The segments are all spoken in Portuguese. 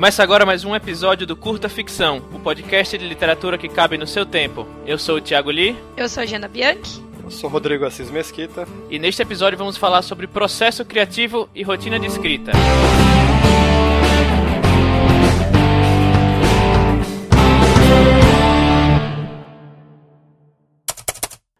Começa agora mais um episódio do Curta Ficção, o podcast de literatura que cabe no seu tempo. Eu sou o Thiago Lee. Eu sou a Jana Bianchi. Eu sou Rodrigo Assis Mesquita. E neste episódio vamos falar sobre processo criativo e rotina de escrita.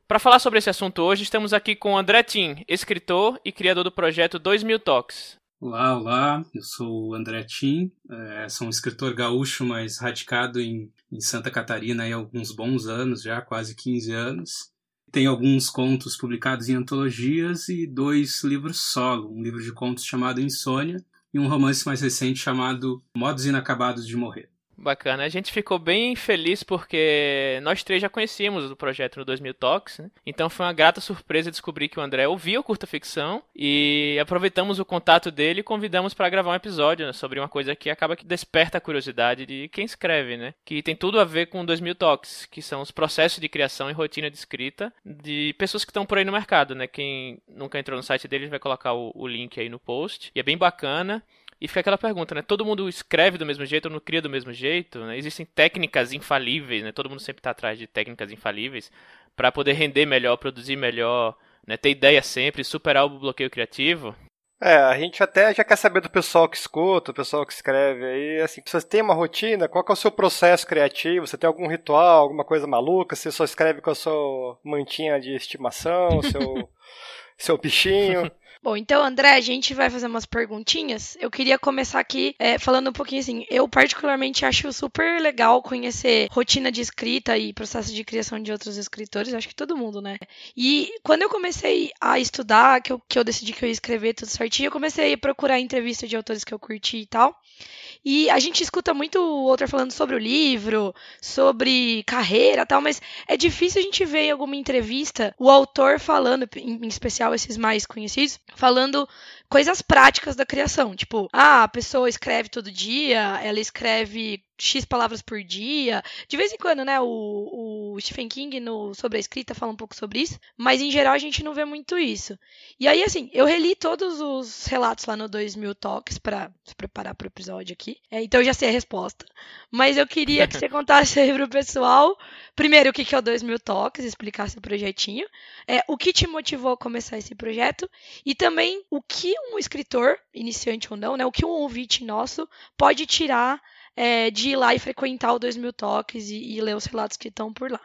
Para falar sobre esse assunto hoje, estamos aqui com André Tim, escritor e criador do projeto 2000 Talks. Olá, olá, eu sou o André Tim, é, sou um escritor gaúcho, mas radicado em, em Santa Catarina há alguns bons anos, já quase 15 anos. Tenho alguns contos publicados em antologias e dois livros solo, um livro de contos chamado Insônia e um romance mais recente chamado Modos Inacabados de Morrer. Bacana. A gente ficou bem feliz porque nós três já conhecíamos o projeto no 2000 Talks, né? Então foi uma grata surpresa descobrir que o André ouvia o Curta Ficção e aproveitamos o contato dele e convidamos para gravar um episódio né, sobre uma coisa que acaba que desperta a curiosidade de quem escreve, né? Que tem tudo a ver com o 2000 Talks, que são os processos de criação e rotina de escrita de pessoas que estão por aí no mercado, né? Quem nunca entrou no site deles vai colocar o, o link aí no post. E é bem bacana. E fica aquela pergunta, né? Todo mundo escreve do mesmo jeito ou não cria do mesmo jeito? Né? Existem técnicas infalíveis, né? Todo mundo sempre está atrás de técnicas infalíveis para poder render melhor, produzir melhor, né? ter ideia sempre, superar o bloqueio criativo. É, a gente até já quer saber do pessoal que escuta, do pessoal que escreve aí, assim, você tem uma rotina, qual é o seu processo criativo? Você tem algum ritual, alguma coisa maluca? Você só escreve com a sua mantinha de estimação, seu, seu bichinho? Bom, então, André, a gente vai fazer umas perguntinhas. Eu queria começar aqui é, falando um pouquinho assim. Eu, particularmente, acho super legal conhecer rotina de escrita e processo de criação de outros escritores. Acho que todo mundo, né? E quando eu comecei a estudar, que eu, que eu decidi que eu ia escrever tudo certinho, eu comecei a procurar entrevista de autores que eu curti e tal. E a gente escuta muito o autor falando sobre o livro, sobre carreira tal, mas é difícil a gente ver em alguma entrevista o autor falando, em especial esses mais conhecidos, falando coisas práticas da criação. Tipo, ah, a pessoa escreve todo dia, ela escreve X palavras por dia. De vez em quando, né, o, o Stephen King no, sobre a escrita fala um pouco sobre isso, mas em geral a gente não vê muito isso. E aí, assim, eu reli todos os relatos lá no 2000 Talks para se preparar para o episódio aqui, é, então eu já sei a resposta. Mas eu queria que você contasse aí pro pessoal, primeiro, o que é o 2000 Talks, explicasse o projetinho, é, o que te motivou a começar esse projeto, e também o que um escritor, iniciante ou não, né, o que um ouvinte nosso pode tirar é, de ir lá e frequentar o 2000 Toques e, e ler os relatos que estão por lá.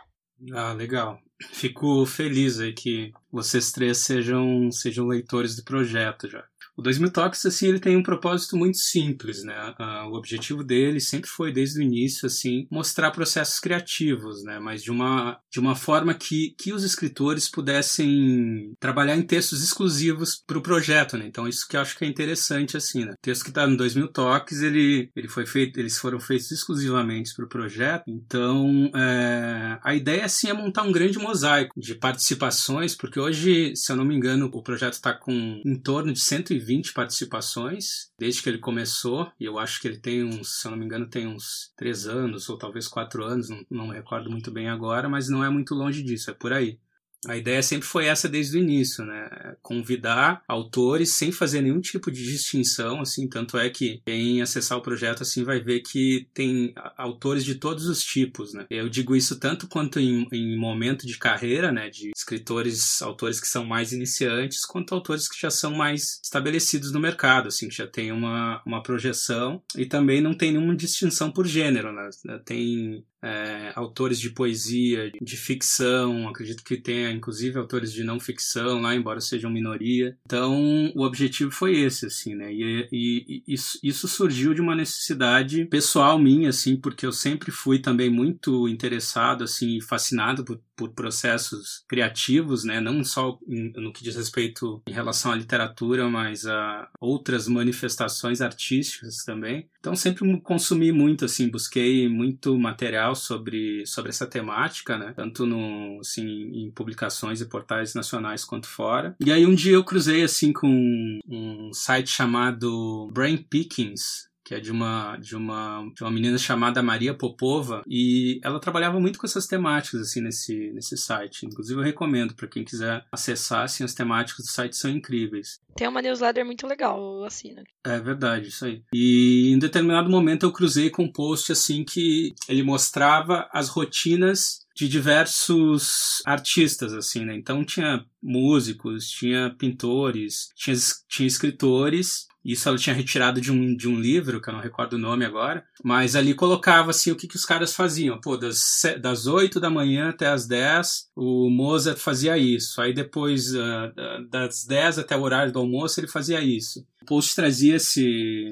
Ah, legal. Fico feliz aí que vocês três sejam, sejam leitores do projeto já. O 2000 Talks, assim, ele tem um propósito muito simples, né? Uh, o objetivo dele sempre foi, desde o início, assim, mostrar processos criativos, né? Mas de uma, de uma forma que, que os escritores pudessem trabalhar em textos exclusivos para o projeto, né? Então, isso que eu acho que é interessante, assim, né? O texto que está no 2000 Talks, ele, ele foi feito, eles foram feitos exclusivamente para o projeto. Então, é, a ideia, assim, é montar um grande mosaico de participações, porque hoje, se eu não me engano, o projeto está com em torno de 120 20 participações desde que ele começou, e eu acho que ele tem uns, se eu não me engano, tem uns 3 anos, ou talvez 4 anos, não, não recordo muito bem agora, mas não é muito longe disso, é por aí. A ideia sempre foi essa desde o início, né? Convidar autores sem fazer nenhum tipo de distinção, assim, tanto é que quem acessar o projeto assim vai ver que tem autores de todos os tipos, né? Eu digo isso tanto quanto em, em momento de carreira, né, de escritores, autores que são mais iniciantes, quanto autores que já são mais estabelecidos no mercado, assim, que já tem uma, uma projeção e também não tem nenhuma distinção por gênero, né? Tem é, autores de poesia, de ficção, acredito que tenha inclusive autores de não ficção lá, embora sejam minoria. Então, o objetivo foi esse, assim, né? E, e, e isso, isso, surgiu de uma necessidade pessoal minha, assim, porque eu sempre fui também muito interessado, assim, fascinado por, por processos criativos, né? Não só no que diz respeito em relação à literatura, mas a outras manifestações artísticas também. Então, sempre consumi muito, assim, busquei muito material sobre, sobre essa temática, né? Tanto no, assim, em publicações e portais nacionais quanto fora. E aí um dia eu cruzei assim com um site chamado Brain Pickings, que é de uma, de uma, de uma menina chamada Maria Popova, e ela trabalhava muito com essas temáticas assim nesse, nesse site. Inclusive eu recomendo para quem quiser acessar, assim, as temáticas do site são incríveis. Tem uma newsletter muito legal, eu assino. É verdade, isso aí. E em determinado momento eu cruzei com um post assim que ele mostrava as rotinas de diversos artistas, assim, né? Então tinha músicos, tinha pintores, tinha, tinha escritores. Isso ela tinha retirado de um, de um livro, que eu não recordo o nome agora. Mas ali colocava, assim, o que, que os caras faziam. Pô, das, das 8 da manhã até as 10, o Mozart fazia isso. Aí depois, uh, das 10 até o horário do almoço, ele fazia isso post trazia esse,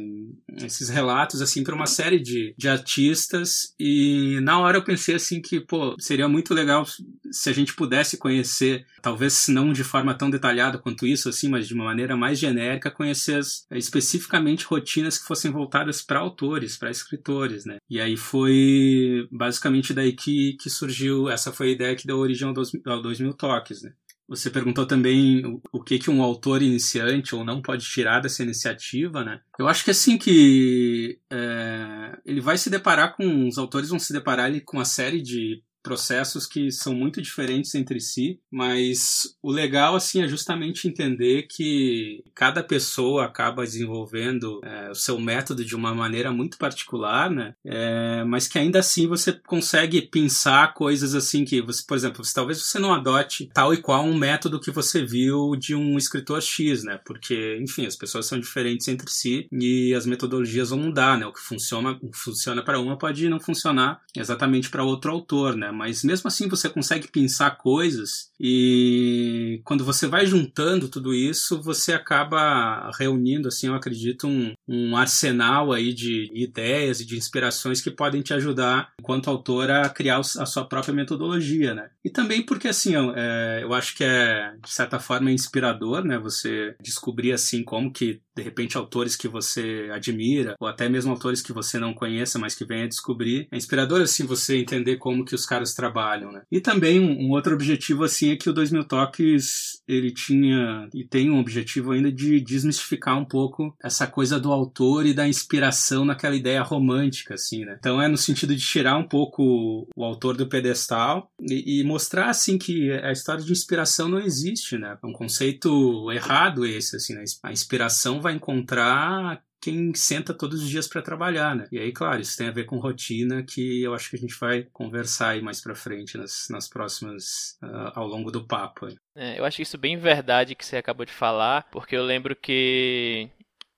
esses relatos assim para uma série de, de artistas. E na hora eu pensei assim que pô seria muito legal se a gente pudesse conhecer talvez não de forma tão detalhada quanto isso assim mas de uma maneira mais genérica conhecer as, especificamente rotinas que fossem voltadas para autores para escritores né? E aí foi basicamente daí que, que surgiu essa foi a ideia que deu origem ao, ao 2000 toques né você perguntou também o que, que um autor iniciante ou não pode tirar dessa iniciativa, né? Eu acho que assim que é, ele vai se deparar com os autores vão se deparar ali, com uma série de processos que são muito diferentes entre si, mas o legal assim é justamente entender que cada pessoa acaba desenvolvendo é, o seu método de uma maneira muito particular, né? É, mas que ainda assim você consegue pensar coisas assim que você, por exemplo, você, talvez você não adote tal e qual um método que você viu de um escritor X, né? Porque, enfim, as pessoas são diferentes entre si e as metodologias vão mudar, né? O que funciona, funciona para uma pode não funcionar exatamente para outro autor, né? Mas mesmo assim você consegue pensar coisas e quando você vai juntando tudo isso, você acaba reunindo, assim, eu acredito, um, um arsenal aí de ideias e de inspirações que podem te ajudar, enquanto autor, a criar a sua própria metodologia, né? E também porque, assim, eu, é, eu acho que é, de certa forma, inspirador, né? Você descobrir, assim, como que de repente autores que você admira ou até mesmo autores que você não conheça, mas que venha descobrir. É inspirador assim você entender como que os caras trabalham, né? E também um, um outro objetivo assim é que o 2000 Toques ele tinha e tem um objetivo ainda de desmistificar um pouco essa coisa do autor e da inspiração naquela ideia romântica assim, né? Então é no sentido de tirar um pouco o autor do pedestal e, e mostrar assim que a história de inspiração não existe, né? É um conceito errado esse assim, né? A inspiração vai encontrar quem senta todos os dias para trabalhar, né? E aí, claro, isso tem a ver com rotina que eu acho que a gente vai conversar aí mais para frente nas, nas próximas uh, ao longo do papo. É, eu acho isso bem verdade que você acabou de falar, porque eu lembro que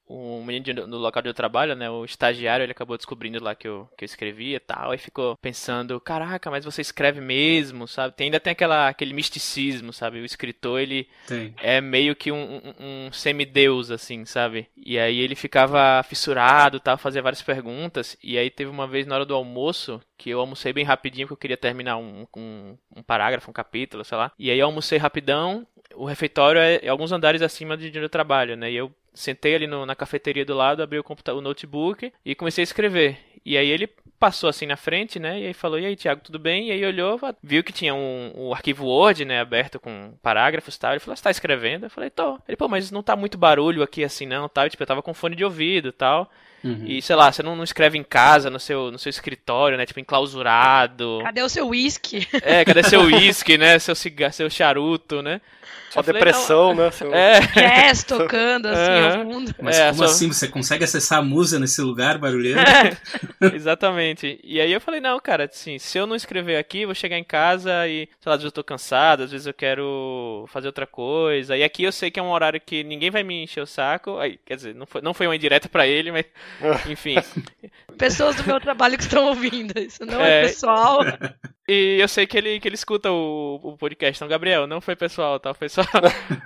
o menino no local de eu trabalho, né, o estagiário, ele acabou descobrindo lá que eu, que eu escrevia e tal, e ficou pensando, caraca, mas você escreve mesmo, sabe? Tem, ainda tem aquela, aquele misticismo, sabe? O escritor, ele tem. é meio que um, um, um semideus, assim, sabe? E aí ele ficava fissurado, tal, fazia várias perguntas, e aí teve uma vez na hora do almoço, que eu almocei bem rapidinho, porque eu queria terminar um, um, um parágrafo, um capítulo, sei lá, e aí eu almocei rapidão, o refeitório é, é alguns andares acima de onde eu trabalho, né? E eu sentei ali no, na cafeteria do lado, abri o, computador, o notebook e comecei a escrever. E aí ele passou assim na frente, né? E aí falou: "E aí, Thiago, tudo bem?" E aí olhou, viu que tinha um, um arquivo Word, né, aberto com parágrafos e tal. Ele falou: "Você tá escrevendo?" Eu falei: "Tô". Ele: "Pô, mas não tá muito barulho aqui assim não, tal". tipo, eu tava com fone de ouvido, tal. Uhum. E sei lá, você não, não, escreve em casa, no seu, no seu escritório, né? Tipo, enclausurado. Cadê o seu whisky? É, cadê seu whisky, né? Seu cigarro, seu charuto, né? Só depressão, né? Seu... É. Jazz tocando, assim, é. ao fundo. Mas é, como só... assim? Você consegue acessar a música nesse lugar barulheiro? É. Exatamente. E aí eu falei, não, cara, assim, se eu não escrever aqui, vou chegar em casa e, sei lá, às vezes eu tô cansado, às vezes eu quero fazer outra coisa. E aqui eu sei que é um horário que ninguém vai me encher o saco. Aí, quer dizer, não foi, não foi uma indireta para ele, mas, enfim. Pessoas do meu trabalho que estão ouvindo, isso não é, é pessoal. E eu sei que ele, que ele escuta o, o podcast, então, Gabriel, não foi pessoal, tá? Foi só.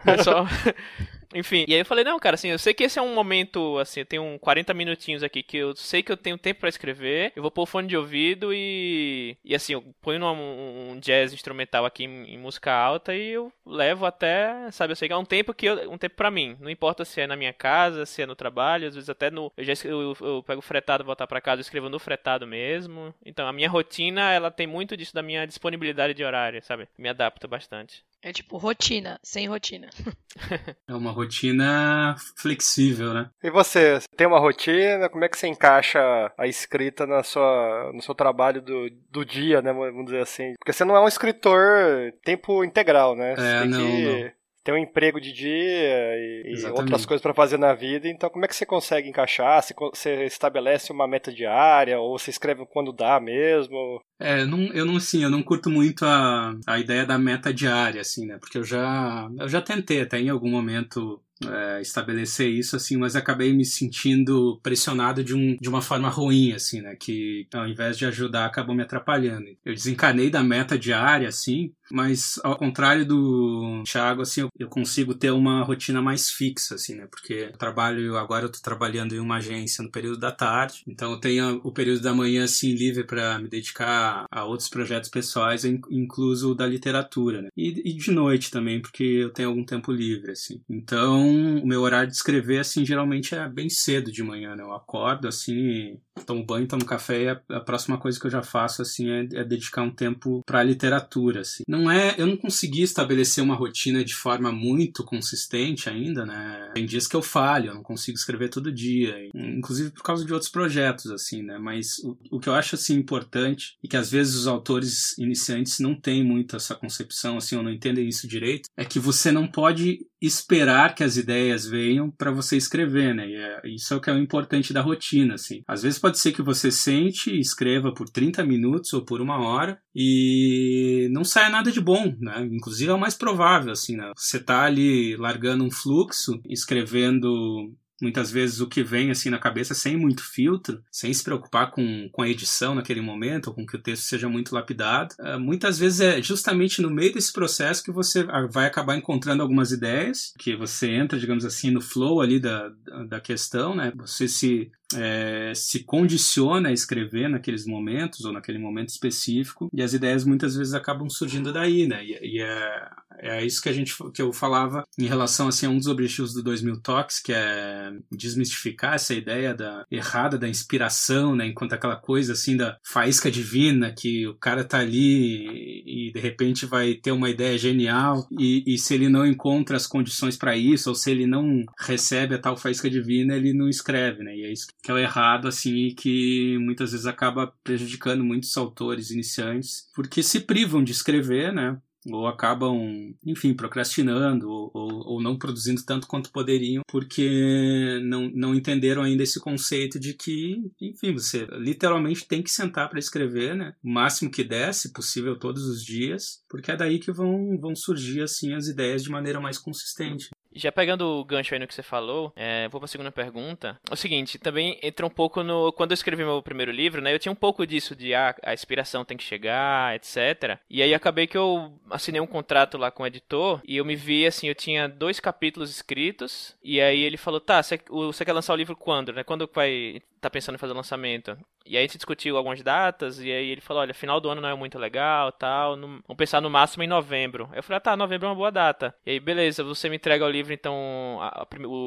pessoal. Enfim, e aí eu falei, não, cara, assim, eu sei que esse é um momento, assim, eu tenho 40 minutinhos aqui que eu sei que eu tenho tempo para escrever, eu vou pôr o fone de ouvido e, e assim, eu ponho um, um jazz instrumental aqui em, em, música alta e eu levo até, sabe, eu sei que é um tempo que eu, um tempo para mim, não importa se é na minha casa, se é no trabalho, às vezes até no, eu já eu, eu pego fretado, voltar para casa, eu escrevo no fretado mesmo, então a minha rotina, ela tem muito disso da minha disponibilidade de horário, sabe, me adapta bastante. É tipo rotina, sem rotina. é uma rotina flexível, né? E você, tem uma rotina? Como é que você encaixa a escrita na sua, no seu trabalho do, do dia, né? Vamos dizer assim. Porque você não é um escritor tempo integral, né? Você é, tem não, que... não tem um emprego de dia e, e outras coisas para fazer na vida. Então, como é que você consegue encaixar? Você, você estabelece uma meta diária ou você escreve quando dá mesmo? É, não, eu não, assim, eu não curto muito a, a ideia da meta diária, assim, né? Porque eu já, eu já tentei até em algum momento é, estabelecer isso, assim, mas acabei me sentindo pressionado de, um, de uma forma ruim, assim, né? Que ao invés de ajudar, acabou me atrapalhando. Eu desencanei da meta diária, assim, mas ao contrário do Thiago, assim, eu, consigo ter uma rotina mais fixa, assim, né? Porque eu trabalho, agora eu tô trabalhando em uma agência no período da tarde, então eu tenho o período da manhã, assim, livre para me dedicar a outros projetos pessoais, incluso o da literatura, né? E, e de noite também, porque eu tenho algum tempo livre, assim. Então, o meu horário de escrever, assim, geralmente é bem cedo de manhã, né? Eu acordo, assim, tomo banho, tomo café e a, a próxima coisa que eu já faço, assim, é, é dedicar um tempo pra literatura, assim. Não é, eu não consegui estabelecer uma rotina de forma muito consistente ainda, né? Tem dias que eu falho, eu não consigo escrever todo dia, inclusive por causa de outros projetos, assim, né? Mas o, o que eu acho, assim, importante e que às vezes os autores iniciantes não têm muito essa concepção, assim, ou não entendem isso direito, é que você não pode esperar que as ideias venham para você escrever, né? É, isso é o que é o importante da rotina, assim. Às vezes pode ser que você sente e escreva por 30 minutos ou por uma hora e não saia nada de bom, né? Inclusive é o mais provável, assim, né? Você tá ali largando um fluxo, escrevendo muitas vezes o que vem assim na cabeça sem muito filtro, sem se preocupar com, com a edição naquele momento, ou com que o texto seja muito lapidado. Uh, muitas vezes é justamente no meio desse processo que você vai acabar encontrando algumas ideias, que você entra, digamos assim, no flow ali da, da questão, né? Você se é, se condiciona a escrever naqueles momentos ou naquele momento específico e as ideias muitas vezes acabam surgindo daí, né? E, e é, é isso que a gente que eu falava em relação assim a um dos objetivos do 2000 Talks, que é desmistificar essa ideia da errada da inspiração, né? Enquanto aquela coisa assim da faísca divina que o cara tá ali e de repente vai ter uma ideia genial e, e se ele não encontra as condições para isso ou se ele não recebe a tal faísca divina, ele não escreve, né? E é isso que é o errado, assim, e que muitas vezes acaba prejudicando muitos autores iniciantes, porque se privam de escrever, né? ou acabam, enfim, procrastinando ou, ou, não produzindo tanto quanto poderiam, porque não, não entenderam ainda esse conceito de que, enfim, você literalmente tem que sentar para escrever, né? O máximo que der, se possível, todos os dias, porque é daí que vão, vão surgir, assim, as ideias de maneira mais consistente. Já pegando o gancho aí no que você falou, é, vou para a segunda pergunta. É o seguinte, também entra um pouco no. Quando eu escrevi meu primeiro livro, né? Eu tinha um pouco disso de ah, a inspiração tem que chegar, etc. E aí acabei que eu assinei um contrato lá com o editor e eu me vi assim, eu tinha dois capítulos escritos. E aí ele falou: tá, você, quer lançar o livro quando, né? Quando vai tá pensando em fazer lançamento? E aí a gente discutiu algumas datas, e aí ele falou, olha, final do ano não é muito legal, tal, no, vamos pensar no máximo em novembro. Eu falei, ah, tá, novembro é uma boa data. E aí, beleza, você me entrega o livro, então, a, a,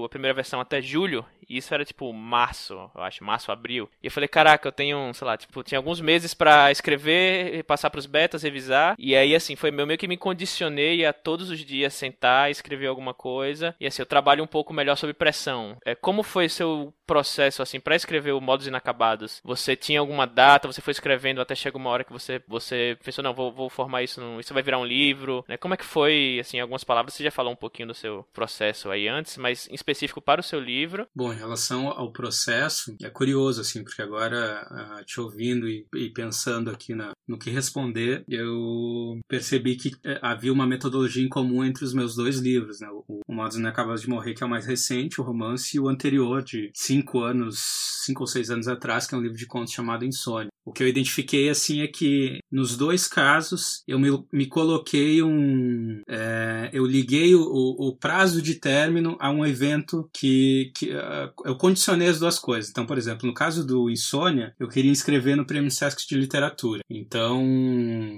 primeira versão até julho, e isso era tipo março, eu acho, março, abril. E eu falei, caraca, eu tenho, sei lá, tipo, tinha alguns meses para escrever, passar pros betas, revisar, e aí, assim, foi meio que me condicionei a todos os dias sentar, escrever alguma coisa, e assim, eu trabalho um pouco melhor sob pressão. É, como foi seu processo, assim, para escrever o Modos Inacabados? Você tinha alguma data, você foi escrevendo até chega uma hora que você, você pensou, não, vou, vou formar isso, no, isso vai virar um livro, né? Como é que foi, assim, algumas palavras, você já falou um pouquinho do seu processo aí antes, mas em específico para o seu livro? Bom, em relação ao processo, é curioso, assim, porque agora, uh, te ouvindo e, e pensando aqui na, no que responder, eu percebi que uh, havia uma metodologia em comum entre os meus dois livros, né? O, o Modos Inacabados de Morrer, que é o mais recente, o romance, e o anterior, de cinco anos, cinco ou seis anos atrás, que é um livro de contos chamado Insônia. O que eu identifiquei assim é que nos dois casos eu me, me coloquei um. É, eu liguei o, o, prazo de término a um evento que, que uh, eu condicionei as duas coisas. Então, por exemplo, no caso do Insônia, eu queria inscrever no Prêmio Sesc de Literatura. Então,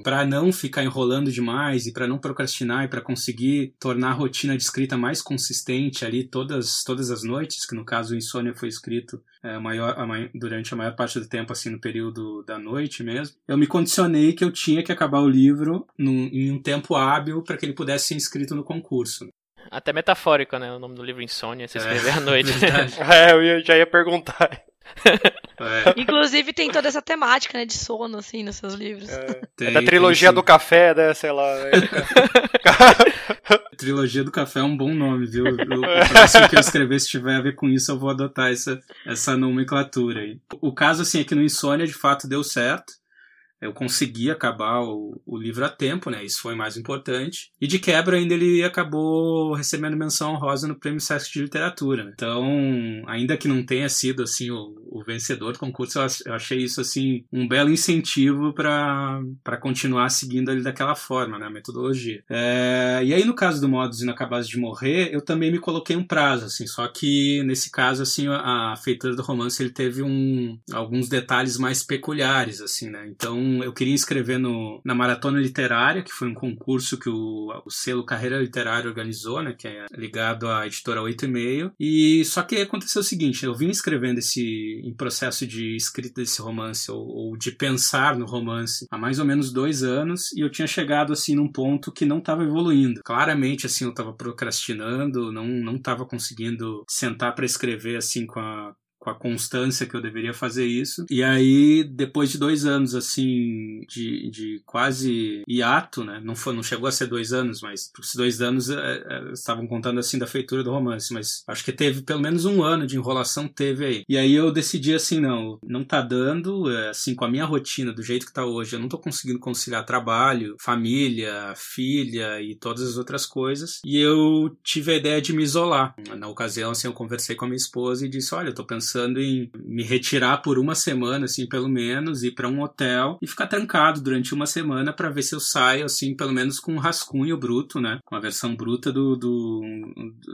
para não ficar enrolando demais e para não procrastinar e para conseguir tornar a rotina de escrita mais consistente ali todas, todas as noites, que no caso o Insônia foi escrito é, maior, a maior, durante a maior parte do tempo, assim, no período da noite mesmo, eu me condicionei que eu tinha que acabar o livro num, em um tempo hábil para que ele pudesse ser inscrito no concurso. Até metafórico, né? O nome do livro Insônia, se escrever é, à noite. é, eu já ia perguntar. É. Inclusive tem toda essa temática, né, de sono, assim, nos seus livros. É, tem, é da trilogia do café, né, sei lá. Né? trilogia do café é um bom nome, viu? O próximo que eu escrever, se tiver a ver com isso, eu vou adotar essa, essa nomenclatura aí. O caso, assim, é que no Insônia, de fato, deu certo eu consegui acabar o, o, livro a tempo, né? Isso foi mais importante. E de quebra ainda ele acabou recebendo menção honrosa no Prêmio Sesc de Literatura. Né? Então, ainda que não tenha sido assim o, o vencedor do concurso, eu achei isso assim um belo incentivo para continuar seguindo ele daquela forma, né? A metodologia. É, e aí no caso do Modos Inacabados de Morrer, eu também me coloquei um prazo, assim. Só que nesse caso, assim, a, a feitura do romance ele teve um, alguns detalhes mais peculiares, assim, né? Então eu queria inscrever no, na Maratona Literária, que foi um concurso que o, o selo Carreira Literária organizou, né, que é ligado à editora 8 e meio. E só que aconteceu o seguinte, eu vim escrevendo esse em processo de escrita desse romance ou, ou de pensar no romance há mais ou menos dois anos e eu tinha chegado assim num ponto que não estava evoluindo. Claramente assim eu estava procrastinando, não não estava conseguindo sentar para escrever assim com a com a constância que eu deveria fazer isso. E aí, depois de dois anos, assim, de, de quase hiato, né? Não, foi, não chegou a ser dois anos, mas os dois anos é, é, estavam contando, assim, da feitura do romance. Mas acho que teve pelo menos um ano de enrolação, teve aí. E aí eu decidi, assim, não, não tá dando, é, assim, com a minha rotina, do jeito que tá hoje, eu não tô conseguindo conciliar trabalho, família, filha e todas as outras coisas. E eu tive a ideia de me isolar. Na ocasião, assim, eu conversei com a minha esposa e disse, olha, eu tô pensando pensando em me retirar por uma semana, assim, pelo menos, ir para um hotel e ficar trancado durante uma semana para ver se eu saio, assim, pelo menos com um rascunho bruto, né? Com a versão bruta do, do,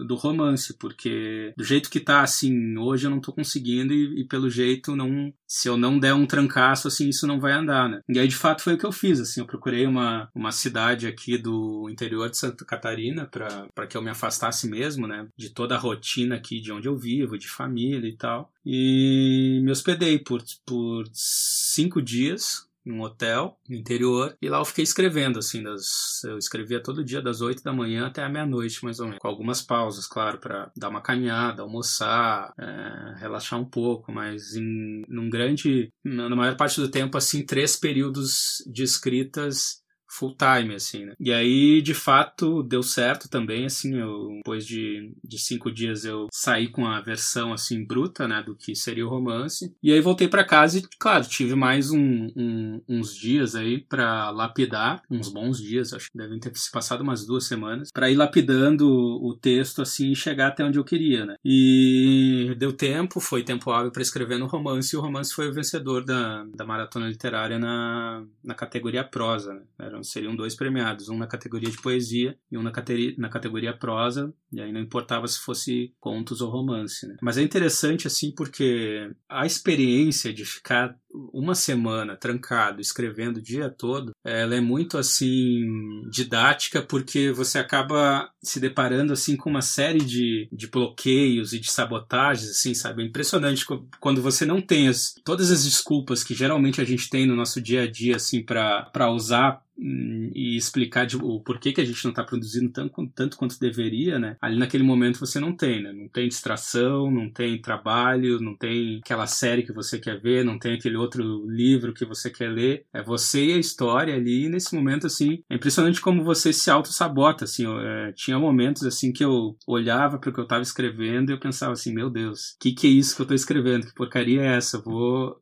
do romance, porque do jeito que tá, assim, hoje eu não tô conseguindo e, e pelo jeito não. Se eu não der um trancaço, assim, isso não vai andar, né? E aí, de fato, foi o que eu fiz, assim, eu procurei uma, uma cidade aqui do interior de Santa Catarina para que eu me afastasse mesmo, né? De toda a rotina aqui de onde eu vivo, de família e tal e me hospedei por, por cinco dias num hotel no interior. E lá eu fiquei escrevendo assim das, eu escrevia todo dia das 8 da manhã até a meia-noite mais ou menos. Com algumas pausas claro para dar uma caminhada almoçar é, relaxar um pouco mas em num grande na maior parte do tempo assim três períodos de escritas full time, assim, né? E aí, de fato, deu certo também, assim, eu, depois de, de cinco dias eu saí com a versão, assim, bruta, né, do que seria o romance. E aí voltei para casa e, claro, tive mais um, um, uns dias aí para lapidar, uns bons dias, acho que devem ter se passado umas duas semanas, para ir lapidando o texto, assim, e chegar até onde eu queria, né? E deu tempo, foi tempo hábil para escrever no romance, e o romance foi o vencedor da, da maratona literária na, na categoria prosa, né? Era seriam dois premiados, um na categoria de poesia e um na, categoria, na categoria prosa, e aí não importava se fosse contos ou romance. Né? Mas é interessante assim porque a experiência de ficar uma semana trancado escrevendo o dia todo, ela é muito assim didática porque você acaba se deparando assim com uma série de, de bloqueios e de sabotagens, assim, sabe? É impressionante quando você não tem as, todas as desculpas que geralmente a gente tem no nosso dia a dia assim para usar Hum, e explicar de, o porquê que a gente não está produzindo tanto, tanto quanto deveria, né? Ali naquele momento você não tem, né? Não tem distração, não tem trabalho, não tem aquela série que você quer ver, não tem aquele outro livro que você quer ler. É você e a história ali. E nesse momento, assim, é impressionante como você se auto-sabota, assim. É, tinha momentos, assim, que eu olhava para o que eu estava escrevendo e eu pensava assim, meu Deus, o que, que é isso que eu estou escrevendo? Que porcaria é essa? vou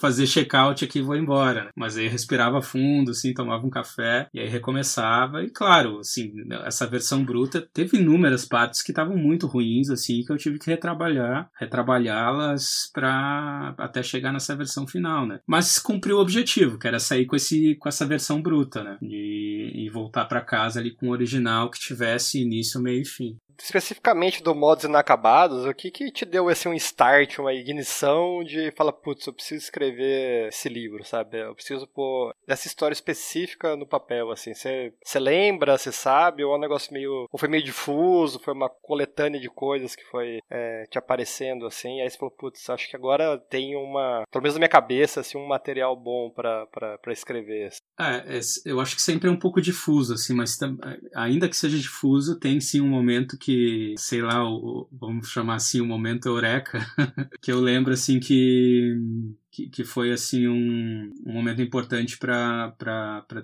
fazer check-out aqui e vou embora. Né? Mas aí respirava fundo, assim, tomava um café e aí recomeçava. E claro, assim, essa versão bruta teve inúmeras partes que estavam muito ruins, assim, que eu tive que retrabalhar, retrabalhá-las para até chegar nessa versão final, né? Mas cumpriu o objetivo, que era sair com esse com essa versão bruta, né? E, e voltar para casa ali com o original que tivesse início, meio e fim. Especificamente do Modos Inacabados, o que que te deu esse um start, uma ignição de falar, putz, eu preciso escrever esse livro, sabe? Eu preciso pôr essa história específica no papel, assim. Você lembra, você sabe, ou é um negócio meio. Ou foi meio difuso, foi uma coletânea de coisas que foi é, te aparecendo, assim. Aí você falou, putz, acho que agora tem uma. Pelo menos na minha cabeça, assim, um material bom para escrever. Assim. É, eu acho que sempre é um pouco difuso, assim, mas ainda que seja difuso, tem sim um momento que, sei lá, o, vamos chamar assim, o momento eureka, que eu lembro, assim, que que, que foi assim um, um momento importante para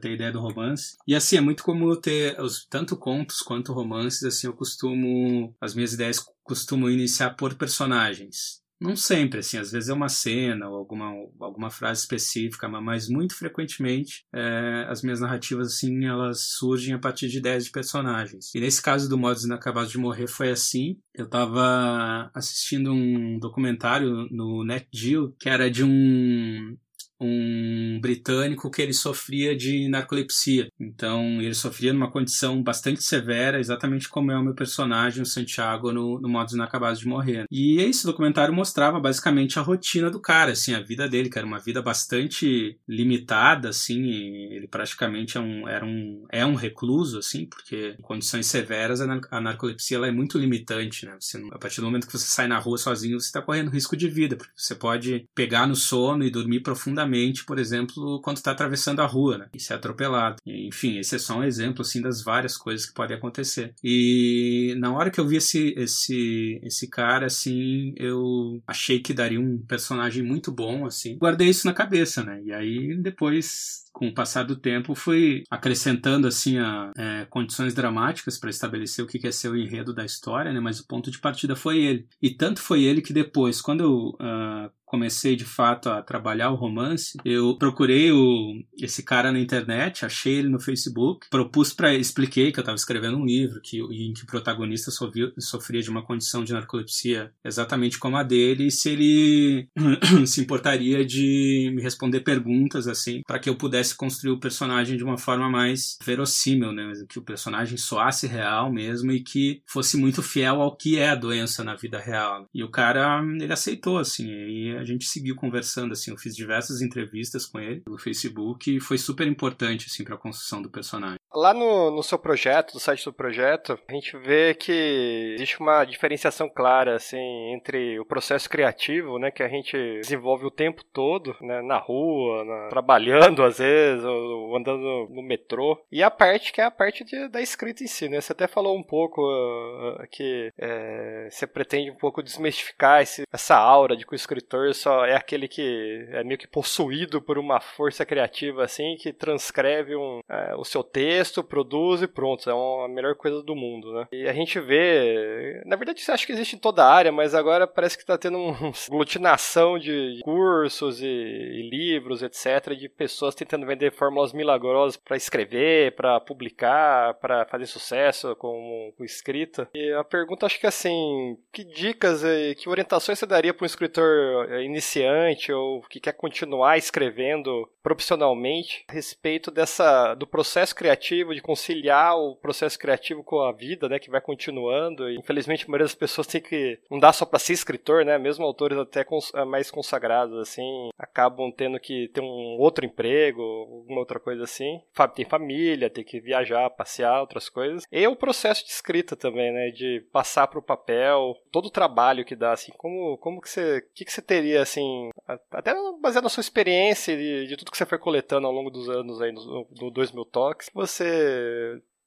ter a ideia do romance. E assim, é muito comum ter os, tanto contos quanto romances, assim, eu costumo, as minhas ideias costumam iniciar por personagens. Não sempre, assim, às vezes é uma cena ou alguma, alguma frase específica, mas muito frequentemente é, as minhas narrativas, assim, elas surgem a partir de ideias de personagens. E nesse caso do Modos Inacabados de Morrer foi assim. Eu estava assistindo um documentário no Net Geo que era de um um britânico que ele sofria de narcolepsia. Então, ele sofria numa condição bastante severa, exatamente como é o meu personagem, o Santiago, no, no Modos Inacabados de Morrer. E esse documentário mostrava basicamente a rotina do cara, assim, a vida dele, que era uma vida bastante limitada, assim, ele praticamente é um, era um, é um recluso, assim, porque em condições severas a, narcolepsia ela é muito limitante, né? Você, a partir do momento que você sai na rua sozinho, você está correndo risco de vida, porque você pode pegar no sono e dormir profundamente por exemplo, quando está atravessando a rua né, e ser atropelado. Enfim, esse é só um exemplo assim das várias coisas que podem acontecer. E na hora que eu vi esse esse esse cara assim, eu achei que daria um personagem muito bom assim. Guardei isso na cabeça, né? E aí depois com o passar do tempo, fui acrescentando assim a, é, condições dramáticas para estabelecer o que quer ser o enredo da história, né? Mas o ponto de partida foi ele. E tanto foi ele que depois, quando eu uh, comecei de fato a trabalhar o romance, eu procurei o, esse cara na internet, achei ele no Facebook, propus para expliquei que eu estava escrevendo um livro que em que o protagonista sofria, sofria de uma condição de narcolepsia exatamente como a dele, e se ele se importaria de me responder perguntas assim, para que eu pudesse construir o personagem de uma forma mais verossímil, né, que o personagem soasse real mesmo e que fosse muito fiel ao que é a doença na vida real. E o cara, ele aceitou assim, e a gente seguiu conversando, assim, eu fiz diversas entrevistas com ele no Facebook e foi super importante, assim, para a construção do personagem. Lá no, no seu projeto, no site do projeto, a gente vê que existe uma diferenciação clara, assim, entre o processo criativo, né, que a gente desenvolve o tempo todo, né, na rua, na, trabalhando às vezes, ou, ou andando no metrô, e a parte que é a parte de, da escrita em si, né, você até falou um pouco uh, que é, você pretende um pouco desmistificar esse, essa aura de que o escritor só é aquele que é meio que possuído por uma força criativa, assim, que transcreve um, é, o seu texto, texto, produz e pronto. É a melhor coisa do mundo, né? E a gente vê. Na verdade, você acha que existe em toda a área, mas agora parece que está tendo uma aglutinação de cursos e, e, livros, etc., de pessoas tentando vender fórmulas milagrosas para escrever, para publicar, para fazer sucesso com, com escrita. E a pergunta, acho que é assim: que dicas e que orientações você daria para um escritor é, iniciante ou que quer continuar escrevendo profissionalmente a respeito dessa do processo criativo? Criativo, de conciliar o processo criativo com a vida, né, que vai continuando. E, infelizmente, a maioria das pessoas tem que não dá só para ser escritor, né? Mesmo autores até cons eh, mais consagrados assim, acabam tendo que ter um outro emprego, alguma outra coisa assim. Tem família, tem que viajar, passear, outras coisas. E o processo de escrita também, né, de passar para o papel, todo o trabalho que dá assim, como como que você, que que você teria assim, até baseado na sua experiência de, de tudo que você foi coletando ao longo dos anos aí no, no 2000 Talks, você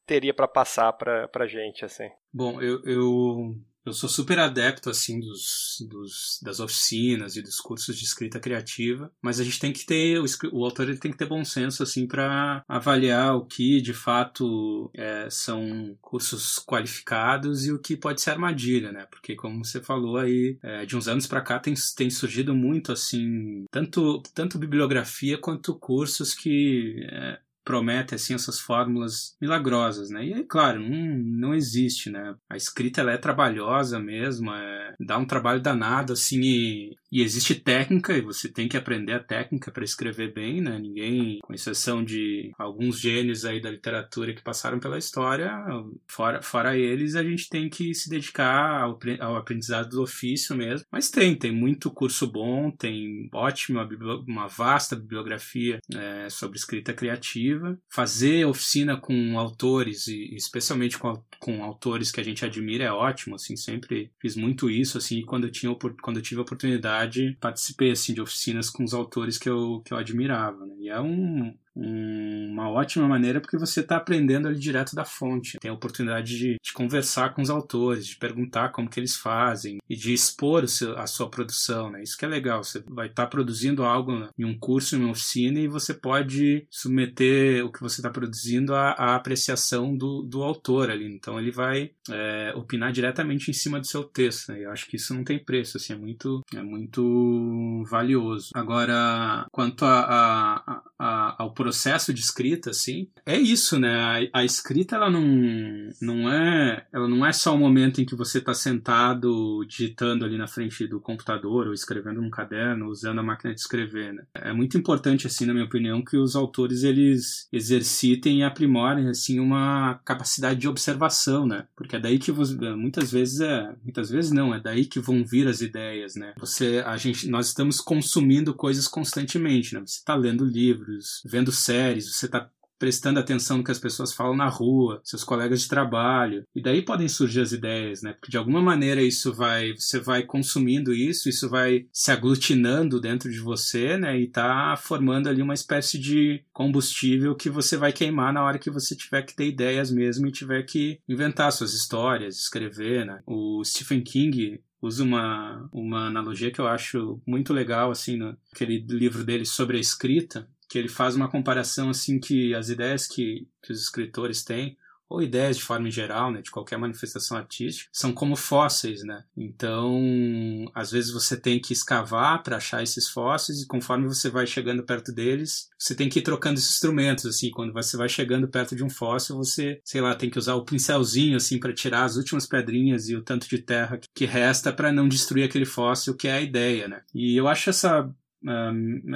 teria para passar para pra gente, assim? Bom, eu, eu, eu sou super adepto, assim, dos, dos, das oficinas e dos cursos de escrita criativa, mas a gente tem que ter, o, o autor ele tem que ter bom senso, assim, para avaliar o que, de fato, é, são cursos qualificados e o que pode ser armadilha, né? Porque, como você falou aí, é, de uns anos para cá tem, tem surgido muito, assim, tanto, tanto bibliografia quanto cursos que... É, promete assim essas fórmulas milagrosas, né? E é claro, não, não existe, né? A escrita ela é trabalhosa mesmo, é, dá um trabalho danado assim e, E existe técnica, e você tem que aprender a técnica para escrever bem, né? Ninguém, com exceção de alguns gênios aí da literatura que passaram pela história, fora, fora eles, a gente tem que se dedicar ao, ao aprendizado do ofício mesmo. Mas tem, tem muito curso bom, tem ótima, uma vasta bibliografia é, sobre escrita criativa. Fazer oficina com autores, e especialmente com, com autores que a gente admira, é ótimo, assim, sempre fiz muito isso, assim, quando eu, tinha, quando eu tive a oportunidade, participei, assim, de oficinas com os autores que eu, que eu admirava, né? E é um, uma ótima maneira porque você está aprendendo ali direto da fonte. Tem a oportunidade de, de, conversar com os autores, de perguntar como que eles fazem e de expor seu, a sua produção. Né? Isso que é legal. Você vai estar tá produzindo algo em um curso, em uma oficina e você pode submeter o que você está produzindo à, à, apreciação do, do autor ali. Então ele vai é, opinar diretamente em cima do seu texto. Né? Eu acho que isso não tem preço. Assim, é muito, é muito valioso. Agora, quanto a, a, a, ao processo de escrita, assim, é isso, né? A, a, escrita, ela não, não é ela não é só o momento em que você está sentado digitando ali na frente do computador ou escrevendo num caderno, usando a máquina de escrever, né? É muito importante, assim, na minha opinião, que os autores, eles exercitem e aprimorem, assim, uma capacidade de observação, né? Porque é daí que você, muitas vezes é, muitas vezes não, é daí que vão vir as ideias, né? Você, a gente, nós estamos consumindo coisas constantemente, né? Você está lendo livros, vendo vendo séries, você está prestando atenção no que as pessoas falam na rua, seus colegas de trabalho. E daí podem surgir as ideias, né? Porque de alguma maneira isso vai, você vai consumindo isso, isso vai se aglutinando dentro de você, né? E tá formando ali uma espécie de combustível que você vai queimar na hora que você tiver que ter ideias mesmo e tiver que inventar suas histórias, escrever, né? O Stephen King usa uma, uma analogia que eu acho muito legal, assim, naquele livro dele sobre a escrita, que ele faz uma comparação assim que as ideias que, que os escritores têm ou ideias de forma geral, né, de qualquer manifestação artística, são como fósseis, né? Então, às vezes você tem que escavar para achar esses fósseis e conforme você vai chegando perto deles, você tem que ir trocando esses instrumentos, assim, quando você vai chegando perto de um fóssil, você, sei lá, tem que usar o pincelzinho assim para tirar as últimas pedrinhas e o tanto de terra que resta para não destruir aquele fóssil, que é a ideia, né? E eu acho essa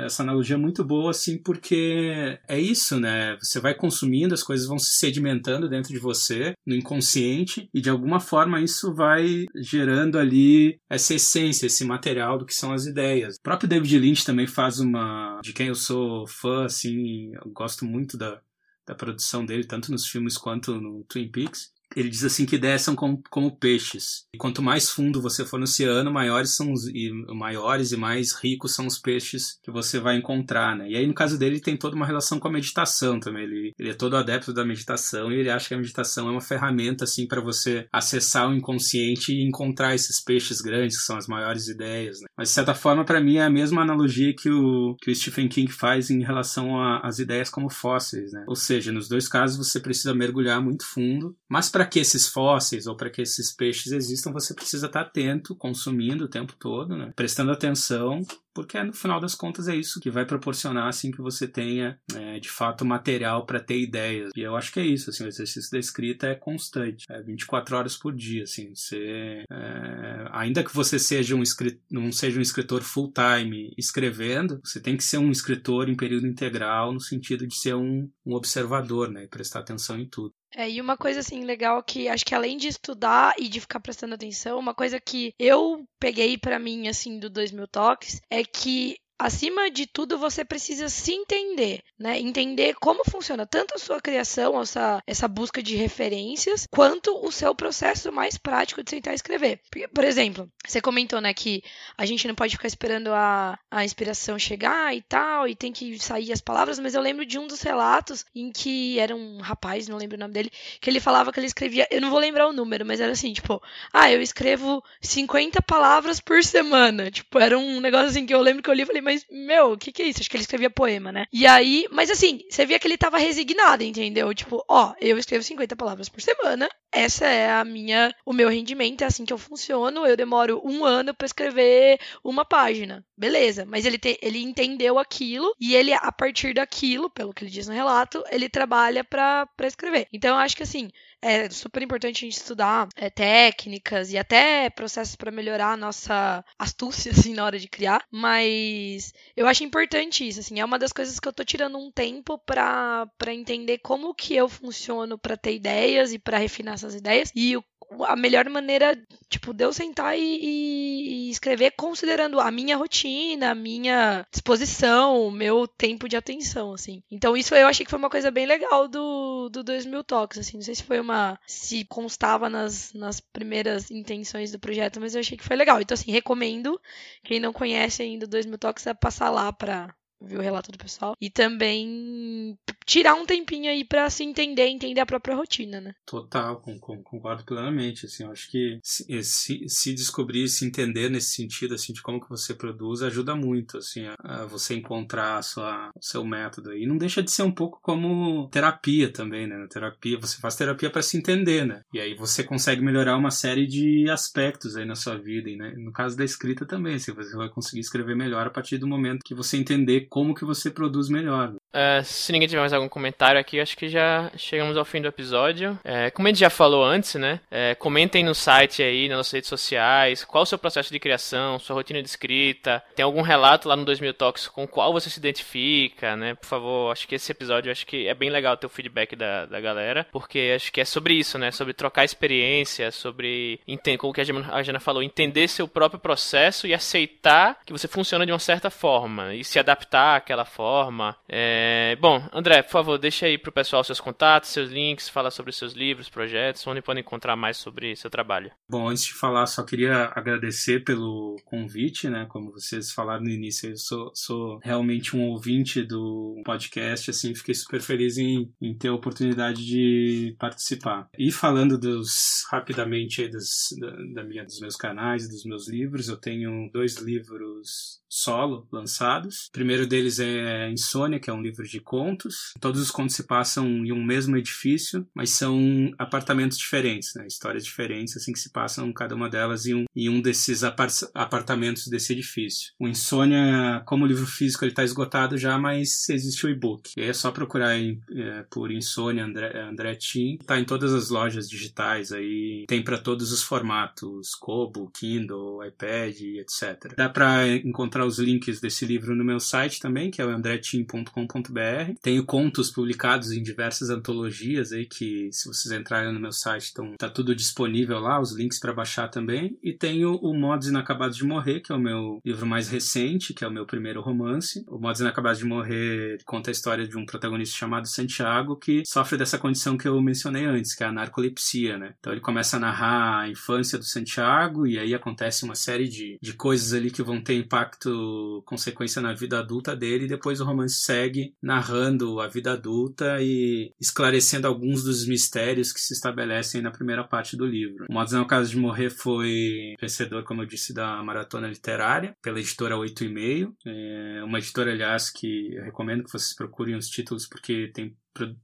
essa analogia é muito boa, assim, porque é isso, né? Você vai consumindo, as coisas vão se sedimentando dentro de você, no inconsciente, e de alguma forma isso vai gerando ali essa essência, esse material do que são as ideias. O próprio David Lynch também faz uma. de quem eu sou fã, assim, eu gosto muito da, da produção dele, tanto nos filmes quanto no Twin Peaks ele diz assim que ideias são como, como, peixes. E quanto mais fundo você for no oceano, maiores são os, e maiores e mais ricos são os peixes que você vai encontrar, né? E aí no caso dele tem toda uma relação com a meditação também. Ele, ele é todo adepto da meditação e ele acha que a meditação é uma ferramenta assim para você acessar o inconsciente e encontrar esses peixes grandes que são as maiores ideias, né? Mas de certa forma para mim é a mesma analogia que o que o Stephen King faz em relação às ideias como fósseis, né? Ou seja, nos dois casos você precisa mergulhar muito fundo, mas para que esses fósseis ou para que esses peixes existam, você precisa estar atento, consumindo o tempo todo, né? prestando atenção porque no final das contas é isso que vai proporcionar assim que você tenha é, de fato material para ter ideias e eu acho que é isso assim o exercício da escrita é constante é 24 horas por dia assim você é, ainda que você seja um escritor, não seja um escritor full time escrevendo você tem que ser um escritor em período integral no sentido de ser um, um observador né e prestar atenção em tudo é, e uma coisa assim legal que acho que além de estudar e de ficar prestando atenção, uma coisa que eu peguei para mim assim do 2000 toques é que acima de tudo, você precisa se entender, né? Entender como funciona tanto a sua criação, essa, essa busca de referências, quanto o seu processo mais prático de sentar e escrever. Por exemplo, você comentou, né, que a gente não pode ficar esperando a, a inspiração chegar e tal, e tem que sair as palavras, mas eu lembro de um dos relatos em que era um rapaz, não lembro o nome dele, que ele falava que ele escrevia, eu não vou lembrar o número, mas era assim, tipo, ah, eu escrevo 50 palavras por semana. Tipo, era um negócio assim que eu lembro que eu li e falei, mas, meu, o que que é isso? Acho que ele escrevia poema, né? E aí, mas assim, você via que ele tava resignado, entendeu? Tipo, ó, eu escrevo 50 palavras por semana, essa é a minha, o meu rendimento, é assim que eu funciono, eu demoro um ano para escrever uma página. Beleza, mas ele, te, ele entendeu aquilo e ele, a partir daquilo, pelo que ele diz no relato, ele trabalha para escrever. Então, eu acho que assim, é super importante a gente estudar é, técnicas e até processos para melhorar a nossa astúcia, assim, na hora de criar. Mas eu acho importante isso, assim, é uma das coisas que eu tô tirando um tempo para entender como que eu funciono para ter ideias e para refinar essas ideias. E o a melhor maneira, tipo, de eu sentar e, e, escrever considerando a minha rotina, a minha disposição, o meu tempo de atenção, assim. Então isso eu achei que foi uma coisa bem legal do, do 2000 Talks, assim. Não sei se foi uma... se constava nas, nas primeiras intenções do projeto, mas eu achei que foi legal. Então, assim, recomendo. Quem não conhece ainda o 2000 Talks é passar lá pra, ver o relato do pessoal. E também tirar um tempinho aí para se entender, entender a própria rotina, né? Total, concordo plenamente, assim, eu acho que se, se, se, descobrir, se entender nesse sentido, assim, de como que você produz, ajuda muito, assim, a, a você encontrar a sua, o seu método e não deixa de ser um pouco como terapia também, né? Na terapia, você faz terapia para se entender, né? E aí você consegue melhorar uma série de aspectos aí na sua vida, e né? no caso da escrita também, assim, você vai conseguir escrever melhor a partir do momento que você entender como que você produz melhor. Uh, se ninguém tiver mais algum comentário aqui, acho que já chegamos ao fim do episódio. É, como a gente já falou antes, né? É, comentem no site aí, nas nossas redes sociais, qual o seu processo de criação, sua rotina de escrita. Tem algum relato lá no 2000 Talks com qual você se identifica, né? Por favor, acho que esse episódio acho que é bem legal ter o feedback da, da galera, porque acho que é sobre isso, né? Sobre trocar experiência, sobre entender, como que a Jana falou, entender seu próprio processo e aceitar que você funciona de uma certa forma e se adaptar àquela forma. É, bom, André, por favor, deixa aí pro pessoal seus contatos, seus links, fala sobre seus livros, projetos, onde podem encontrar mais sobre seu trabalho. Bom, antes de falar, só queria agradecer pelo convite, né? Como vocês falaram no início, eu sou, sou realmente um ouvinte do podcast, assim, fiquei super feliz em, em ter a oportunidade de participar. E falando dos rapidamente aí dos, da, da minha, dos meus canais, dos meus livros, eu tenho dois livros solo lançados. O primeiro deles é Insônia, que é um livro de contos. Todos os contos se passam em um mesmo edifício, mas são apartamentos diferentes, né? histórias diferentes, assim que se passam cada uma delas em um, em um desses apartamentos desse edifício. O Insônia, como livro físico, ele está esgotado já, mas existe o e-book. É só procurar em, é, por Insônia André, André Tim. Tá em todas as lojas digitais aí, tem para todos os formatos, Kobo, Kindle, iPad, etc. Dá para encontrar os links desse livro no meu site também, que é o andretim.com.br. Tenho contos publicados em diversas antologias aí que, se vocês entrarem no meu site, estão, tá tudo disponível lá, os links para baixar também. E tenho o Modos Inacabados de Morrer, que é o meu livro mais recente, que é o meu primeiro romance. O Modos Inacabados de Morrer conta a história de um protagonista chamado Santiago que sofre dessa condição que eu mencionei antes, que é a narcolepsia, né? Então ele começa a narrar a infância do Santiago e aí acontece uma série de, de coisas ali que vão ter impacto consequência na vida adulta dele, e depois o romance segue narrando a vida adulta e esclarecendo alguns dos mistérios que se estabelecem na primeira parte do livro. O Modos no Caso de Morrer foi vencedor, como eu disse, da Maratona Literária, pela editora 8,5. É uma editora, aliás, que eu recomendo que vocês procurem os títulos, porque tem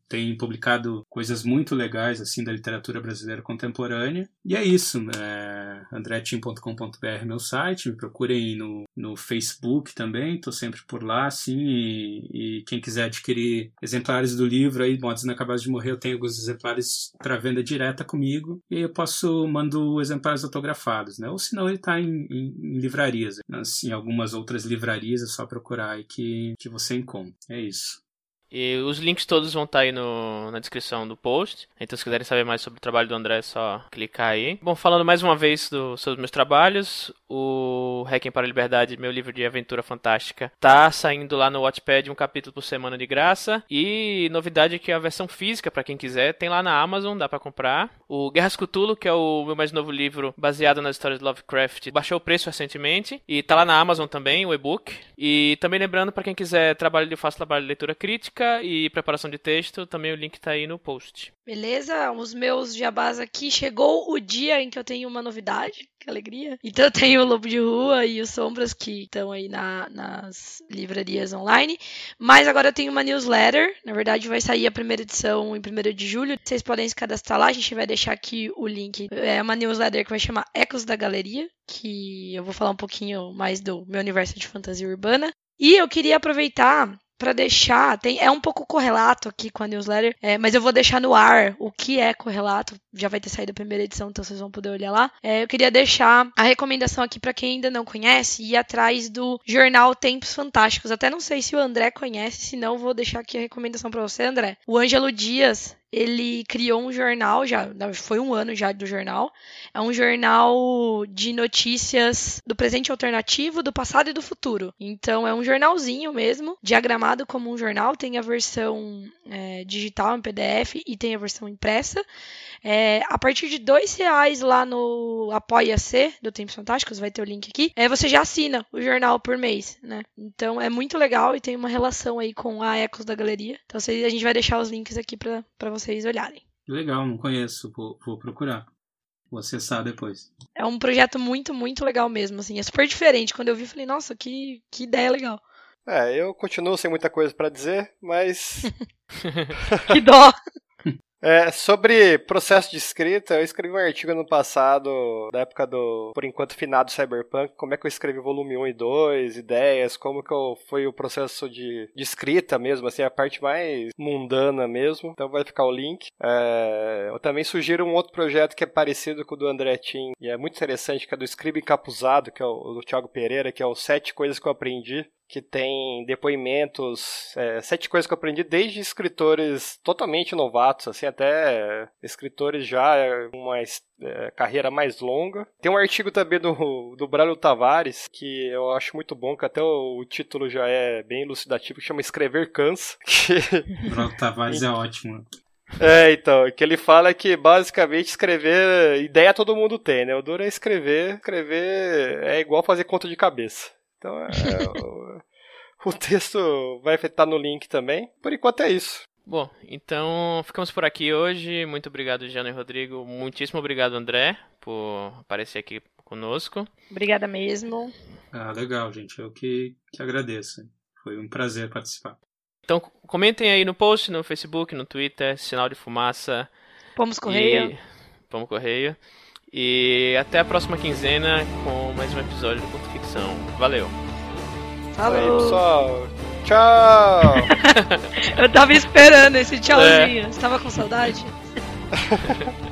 tem publicado coisas muito legais assim da literatura brasileira contemporânea. E é isso. É, andretim.com.br meu site. Me procurem no, no Facebook também. Estou sempre por lá, assim. E, e, quem quiser adquirir exemplares do livro aí, Modos Inacabados de Morrer, eu tenho alguns exemplares para venda direta comigo. E eu posso mando exemplares autografados, né? Ou senão ele está em, em, em, livrarias. Assim, algumas outras livrarias é só procurar aí que, que você encontra. É isso. E os links todos vão estar tá aí no, na descrição do post. Então, se quiserem saber mais sobre o trabalho do André, é só clicar aí. Bom, falando mais uma vez do, sobre meus trabalhos, o Hacking para a Liberdade, meu livro de aventura fantástica, tá saindo lá no Watchpad um capítulo por semana de graça. E novidade é que a versão física, para quem quiser, tem lá na Amazon, dá para comprar. O Guerras Cthulhu, que é o meu mais novo livro baseado nas histórias de Lovecraft, baixou o preço recentemente. E tá lá na Amazon também, o e-book. E também lembrando, para quem quiser trabalho, eu faço trabalho de leitura crítica e preparação de texto, também o link tá aí no post. Beleza? Os meus jabás aqui. Chegou o dia em que eu tenho uma novidade. Que alegria. Então eu tenho o Lobo de Rua e os Sombras que estão aí na, nas livrarias online. Mas agora eu tenho uma newsletter. Na verdade, vai sair a primeira edição em 1 de julho. Vocês podem se cadastrar lá. A gente vai deixar aqui o link. É uma newsletter que vai chamar Ecos da Galeria. Que eu vou falar um pouquinho mais do meu universo de fantasia urbana. E eu queria aproveitar para deixar, tem, é um pouco correlato aqui com a newsletter, é, mas eu vou deixar no ar o que é correlato, já vai ter saído a primeira edição, então vocês vão poder olhar lá. É, eu queria deixar a recomendação aqui para quem ainda não conhece, ir atrás do jornal Tempos Fantásticos. Até não sei se o André conhece, se não, vou deixar aqui a recomendação para você, André. O Ângelo Dias, ele criou um jornal, já foi um ano já do jornal. É um jornal de notícias do presente alternativo, do passado e do futuro. Então é um jornalzinho mesmo, diagramado como um jornal. Tem a versão é, digital em PDF e tem a versão impressa. É, a partir de dois reais lá no Apoia-se do Tempos Fantásticos, vai ter o link aqui, é, você já assina o jornal por mês, né? Então é muito legal e tem uma relação aí com a Ecos da Galeria. Então a gente vai deixar os links aqui para vocês olharem. Legal, não conheço, vou, vou procurar. Vou acessar depois. É um projeto muito, muito legal mesmo, assim. É super diferente. Quando eu vi, falei, nossa, que, que ideia legal. É, eu continuo sem muita coisa para dizer, mas. que dó! É, sobre processo de escrita, eu escrevi um artigo no passado, da época do, por enquanto, finado Cyberpunk, como é que eu escrevi volume 1 e 2, ideias, como que eu, foi o processo de, de escrita mesmo, assim, a parte mais mundana mesmo, então vai ficar o link. É, eu também sugiro um outro projeto que é parecido com o do André Tim, e é muito interessante, que é do Scribe Encapuzado, que é o do Thiago Pereira, que é o Sete Coisas que eu Aprendi, que tem depoimentos, é, sete coisas que eu aprendi desde escritores totalmente novatos, assim, até escritores já uma é, carreira mais longa. Tem um artigo também do, do Braulio Tavares, que eu acho muito bom, que até o, o título já é bem elucidativo, que chama Escrever Cansa. Que... Braulio Tavares é ótimo. É, então, o que ele fala é que basicamente escrever, ideia todo mundo tem, né? O duro é escrever, escrever é igual fazer conta de cabeça. Então, é, o, texto vai estar no link também. Por enquanto é isso. Bom, então ficamos por aqui hoje. Muito obrigado, Jana e Rodrigo. Muitíssimo obrigado, André, por aparecer aqui conosco. Obrigada mesmo. Ah, legal, gente. Eu que, que agradeço. Foi um prazer participar. Então comentem aí no post, no Facebook, no Twitter, sinal de fumaça. Pomos Correio. E... Pomos Correio. E até a próxima quinzena com mais um episódio do Curto Ficção. Valeu! Falou! Aí, pessoal! Tchau! Eu tava esperando esse tchauzinho. É. Você tava com saudade?